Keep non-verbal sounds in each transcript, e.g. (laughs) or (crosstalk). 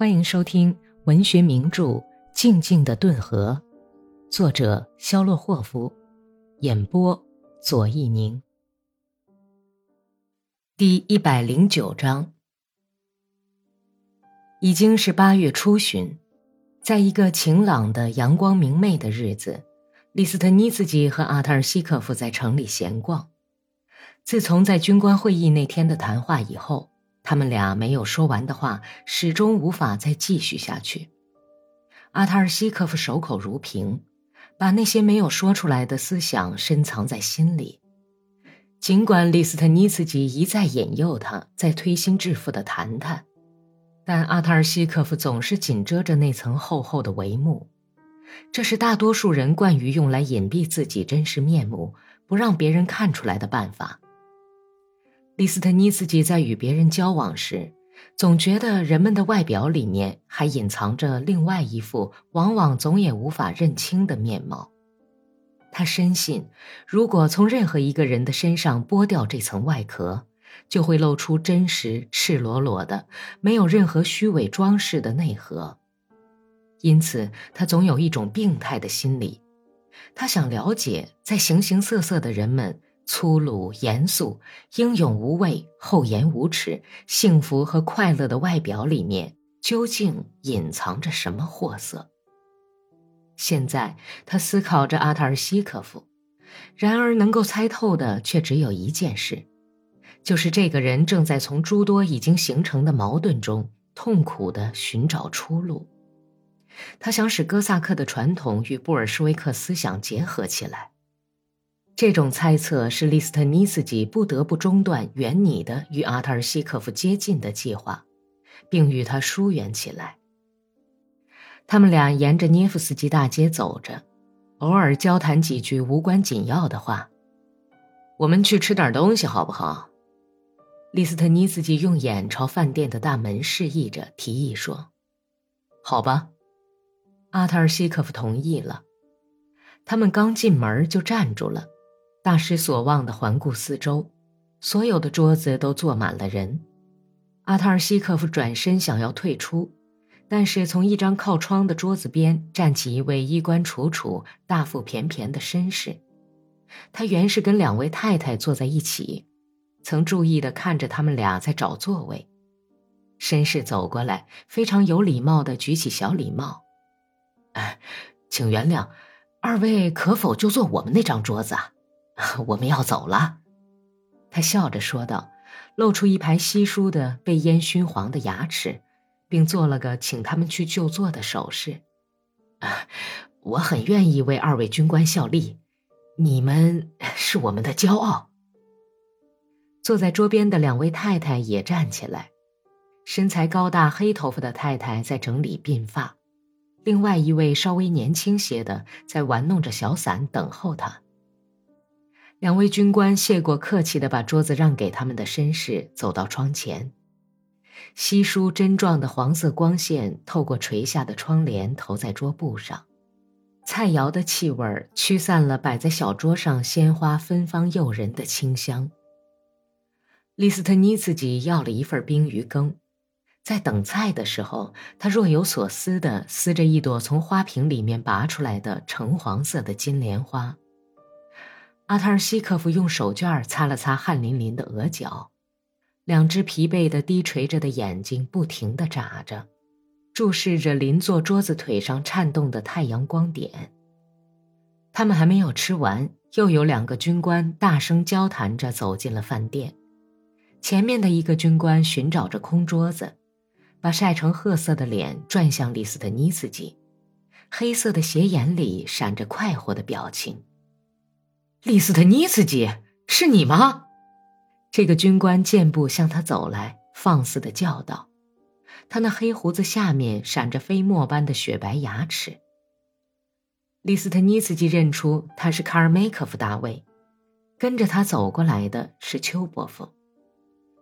欢迎收听文学名著《静静的顿河》，作者肖洛霍夫，演播左一宁。第一百零九章，已经是八月初旬，在一个晴朗的、阳光明媚的日子，利斯特尼茨基和阿特尔西科夫在城里闲逛。自从在军官会议那天的谈话以后。他们俩没有说完的话，始终无法再继续下去。阿塔尔西科夫守口如瓶，把那些没有说出来的思想深藏在心里。尽管利斯特尼茨基一再引诱他，再推心置腹的谈谈，但阿塔尔西科夫总是紧遮着那层厚厚的帷幕。这是大多数人惯于用来隐蔽自己真实面目、不让别人看出来的办法。利斯特尼斯基在与别人交往时，总觉得人们的外表里面还隐藏着另外一副往往总也无法认清的面貌。他深信，如果从任何一个人的身上剥掉这层外壳，就会露出真实、赤裸裸的、没有任何虚伪装饰的内核。因此，他总有一种病态的心理，他想了解在形形色色的人们。粗鲁、严肃、英勇无畏、厚颜无耻、幸福和快乐的外表里面，究竟隐藏着什么货色？现在他思考着阿塔尔西科夫，然而能够猜透的却只有一件事，就是这个人正在从诸多已经形成的矛盾中痛苦地寻找出路。他想使哥萨克的传统与布尔什维克思想结合起来。这种猜测使利斯特尼斯基不得不中断原拟的与阿特尔西科夫接近的计划，并与他疏远起来。他们俩沿着涅夫斯基大街走着，偶尔交谈几句无关紧要的话。我们去吃点东西好不好？利斯特尼斯基用眼朝饭店的大门示意着，提议说：“好吧。”阿特尔西科夫同意了。他们刚进门就站住了。大失所望地环顾四周，所有的桌子都坐满了人。阿塔尔西科夫转身想要退出，但是从一张靠窗的桌子边站起一位衣冠楚楚、大腹便便的绅士。他原是跟两位太太坐在一起，曾注意地看着他们俩在找座位。绅士走过来，非常有礼貌地举起小礼帽：“哎，请原谅，二位可否就坐我们那张桌子啊？” (laughs) 我们要走了，他笑着说道，露出一排稀疏的被烟熏黄的牙齿，并做了个请他们去就坐的手势。啊，(laughs) 我很愿意为二位军官效力，你们 (laughs) 是我们的骄傲。坐在桌边的两位太太也站起来，身材高大、黑头发的太太在整理鬓发，另外一位稍微年轻些的在玩弄着小伞等候他。两位军官谢过客气的把桌子让给他们的绅士，走到窗前。稀疏针状的黄色光线透过垂下的窗帘投在桌布上，菜肴的气味驱散了摆在小桌上鲜花芬芳诱人的清香。利斯特尼自己要了一份冰鱼羹，在等菜的时候，他若有所思地撕着一朵从花瓶里面拔出来的橙黄色的金莲花。阿塔尔西科夫用手绢擦了擦汗淋淋的额角，两只疲惫的低垂着的眼睛不停地眨着，注视着邻座桌子腿上颤动的太阳光点。他们还没有吃完，又有两个军官大声交谈着走进了饭店。前面的一个军官寻找着空桌子，把晒成褐色的脸转向利斯特尼斯基，黑色的斜眼里闪着快活的表情。利斯特尼茨基，是你吗？这个军官健步向他走来，放肆的叫道：“他那黑胡子下面闪着飞沫般的雪白牙齿。”利斯特尼茨基认出他是卡尔梅科夫大卫，跟着他走过来的是丘伯夫，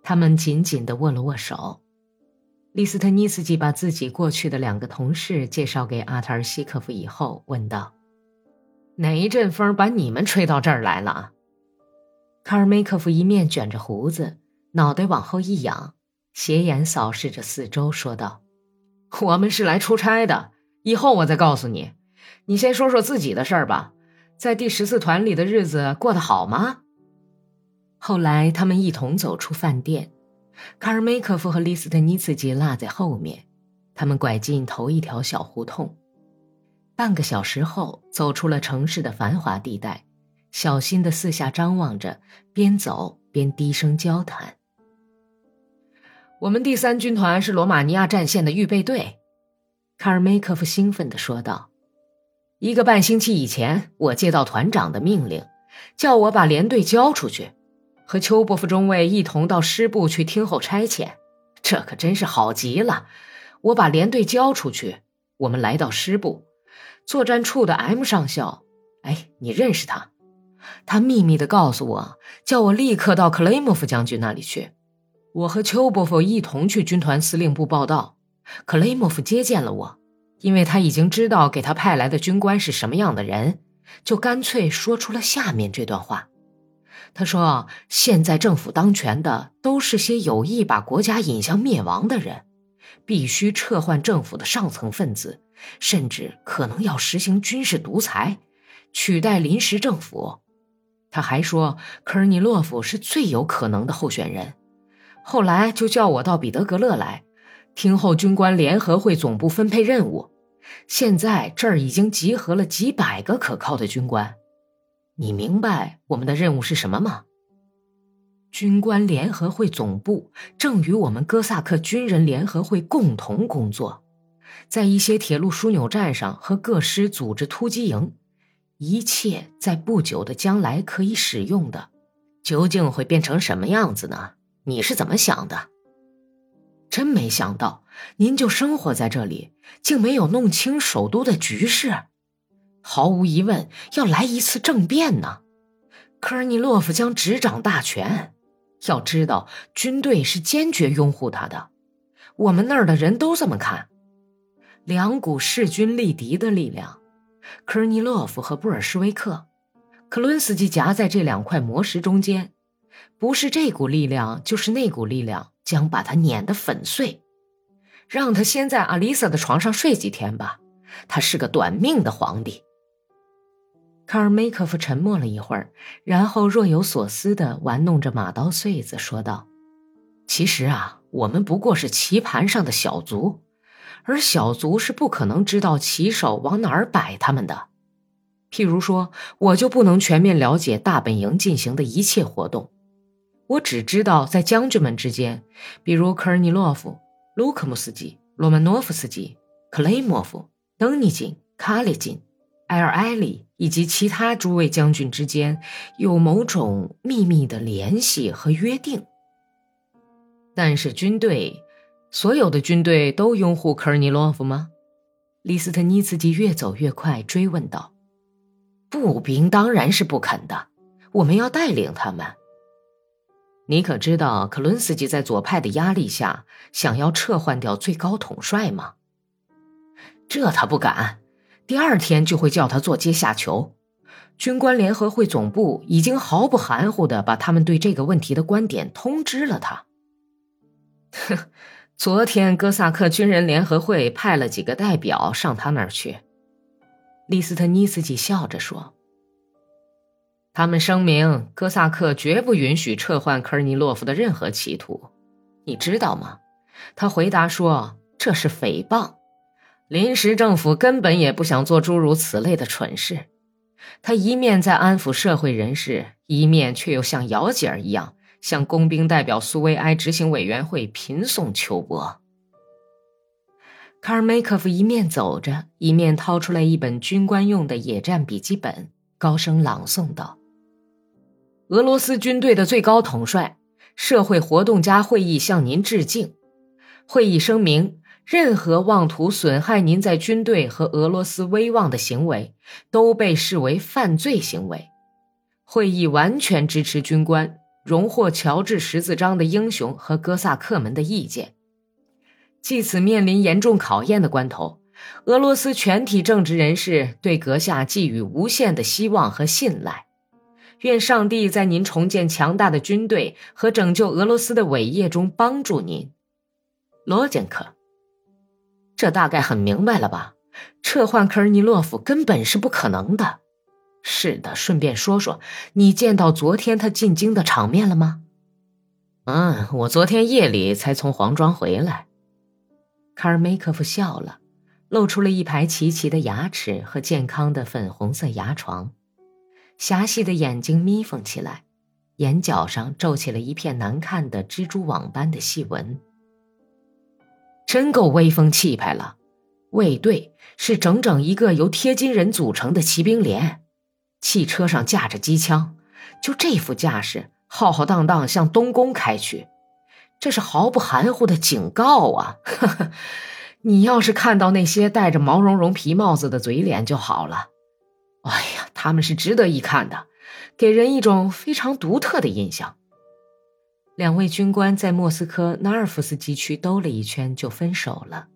他们紧紧的握了握手。利斯特尼茨基把自己过去的两个同事介绍给阿特尔西科夫以后，问道。哪一阵风把你们吹到这儿来了？卡尔梅科夫一面卷着胡子，脑袋往后一仰，斜眼扫视着四周，说道：“我们是来出差的，以后我再告诉你。你先说说自己的事儿吧，在第十四团里的日子过得好吗？”后来，他们一同走出饭店，卡尔梅科夫和利斯特尼茨基落在后面。他们拐进头一条小胡同，半个小时后，走出了城市的繁华地带，小心的四下张望着，边走边低声交谈。我们第三军团是罗马尼亚战线的预备队，卡尔梅科夫兴奋地说道。一个半星期以前，我接到团长的命令，叫我把连队交出去，和丘波夫中尉一同到师部去听候差遣。这可真是好极了。我把连队交出去，我们来到师部，作战处的 M 上校，哎，你认识他？他秘密的告诉我，叫我立刻到克雷莫夫将军那里去。我和丘伯夫一同去军团司令部报道。克雷莫夫接见了我，因为他已经知道给他派来的军官是什么样的人，就干脆说出了下面这段话。他说：“现在政府当权的都是些有意把国家引向灭亡的人。”必须撤换政府的上层分子，甚至可能要实行军事独裁，取代临时政府。他还说，科尔尼洛夫是最有可能的候选人。后来就叫我到彼得格勒来，听候军官联合会总部分配任务。现在这儿已经集合了几百个可靠的军官。你明白我们的任务是什么吗？军官联合会总部正与我们哥萨克军人联合会共同工作，在一些铁路枢纽站上和各师组织突击营，一切在不久的将来可以使用的，究竟会变成什么样子呢？你是怎么想的？真没想到，您就生活在这里，竟没有弄清首都的局势。毫无疑问，要来一次政变呢。科尔尼洛夫将执掌大权。要知道，军队是坚决拥护他的，我们那儿的人都这么看。两股势均力敌的力量，科尔尼洛夫和布尔什维克，克伦斯基夹在这两块魔石中间，不是这股力量，就是那股力量，将把他碾得粉碎。让他先在阿丽萨的床上睡几天吧，他是个短命的皇帝。卡尔梅科夫沉默了一会儿，然后若有所思地玩弄着马刀穗子，说道：“其实啊，我们不过是棋盘上的小卒，而小卒是不可能知道棋手往哪儿摆他们的。譬如说，我就不能全面了解大本营进行的一切活动，我只知道在将军们之间，比如科尔尼洛夫、卢克姆斯基、罗曼诺夫斯基、克雷莫夫、登尼金、卡列金、埃尔埃里。”以及其他诸位将军之间有某种秘密的联系和约定，但是军队，所有的军队都拥护科尔尼洛夫吗？利斯特尼茨基越走越快，追问道：“步兵当然是不肯的，我们要带领他们。你可知道，克伦斯基在左派的压力下想要撤换掉最高统帅吗？这他不敢。”第二天就会叫他做阶下囚。军官联合会总部已经毫不含糊地把他们对这个问题的观点通知了他。哼，(laughs) 昨天哥萨克军人联合会派了几个代表上他那儿去。利斯特尼斯基笑着说：“他们声明，哥萨克绝不允许撤换科尔尼洛夫的任何企图。你知道吗？”他回答说：“这是诽谤。”临时政府根本也不想做诸如此类的蠢事，他一面在安抚社会人士，一面却又像姚姐儿一样向工兵代表苏维埃执行委员会频送秋波。卡尔梅科夫一面走着，一面掏出来一本军官用的野战笔记本，高声朗诵道：“俄罗斯军队的最高统帅，社会活动家会议向您致敬。会议声明。”任何妄图损害您在军队和俄罗斯威望的行为，都被视为犯罪行为。会议完全支持军官荣获乔治十字章的英雄和哥萨克们的意见。即此面临严重考验的关头，俄罗斯全体正直人士对阁下寄予无限的希望和信赖。愿上帝在您重建强大的军队和拯救俄罗斯的伟业中帮助您，罗杰克。这大概很明白了吧？撤换科尔尼洛夫根本是不可能的。是的，顺便说说，你见到昨天他进京的场面了吗？嗯，我昨天夜里才从黄庄回来。卡尔梅科夫笑了，露出了一排齐齐的牙齿和健康的粉红色牙床，狭细的眼睛眯缝起来，眼角上皱起了一片难看的蜘蛛网般的细纹。真够威风气派了，卫队是整整一个由贴金人组成的骑兵连，汽车上架着机枪，就这副架势，浩浩荡荡向东宫开去，这是毫不含糊的警告啊！呵 (laughs) 呵你要是看到那些戴着毛茸茸皮帽子的嘴脸就好了，哎呀，他们是值得一看的，给人一种非常独特的印象。两位军官在莫斯科纳尔夫斯基区兜了一圈，就分手了。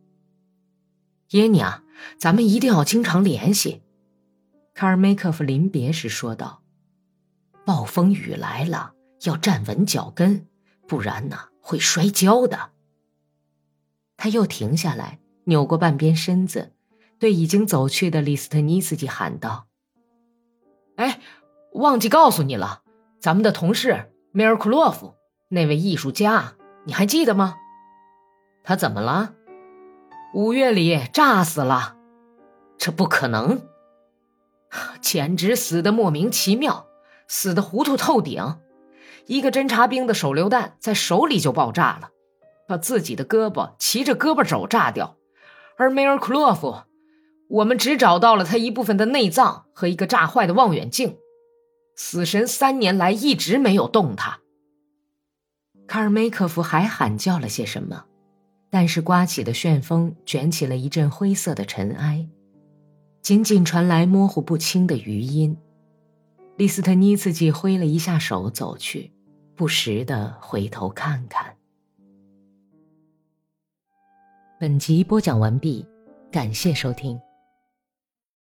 耶娘，咱们一定要经常联系。卡尔梅科夫临别时说道：“暴风雨来了，要站稳脚跟，不然呢会摔跤的。”他又停下来，扭过半边身子，对已经走去的李斯特尼斯基喊道：“哎，忘记告诉你了，咱们的同事梅尔库洛夫。”那位艺术家，你还记得吗？他怎么了？五月里炸死了，这不可能，简直死的莫名其妙，死的糊涂透顶。一个侦察兵的手榴弹在手里就爆炸了，把自己的胳膊骑着胳膊肘炸掉。而梅尔库洛夫，我们只找到了他一部分的内脏和一个炸坏的望远镜。死神三年来一直没有动他。卡尔梅科夫还喊叫了些什么，但是刮起的旋风卷起了一阵灰色的尘埃，仅仅传来模糊不清的余音。利斯特尼茨基挥了一下手走去，不时的回头看看。本集播讲完毕，感谢收听。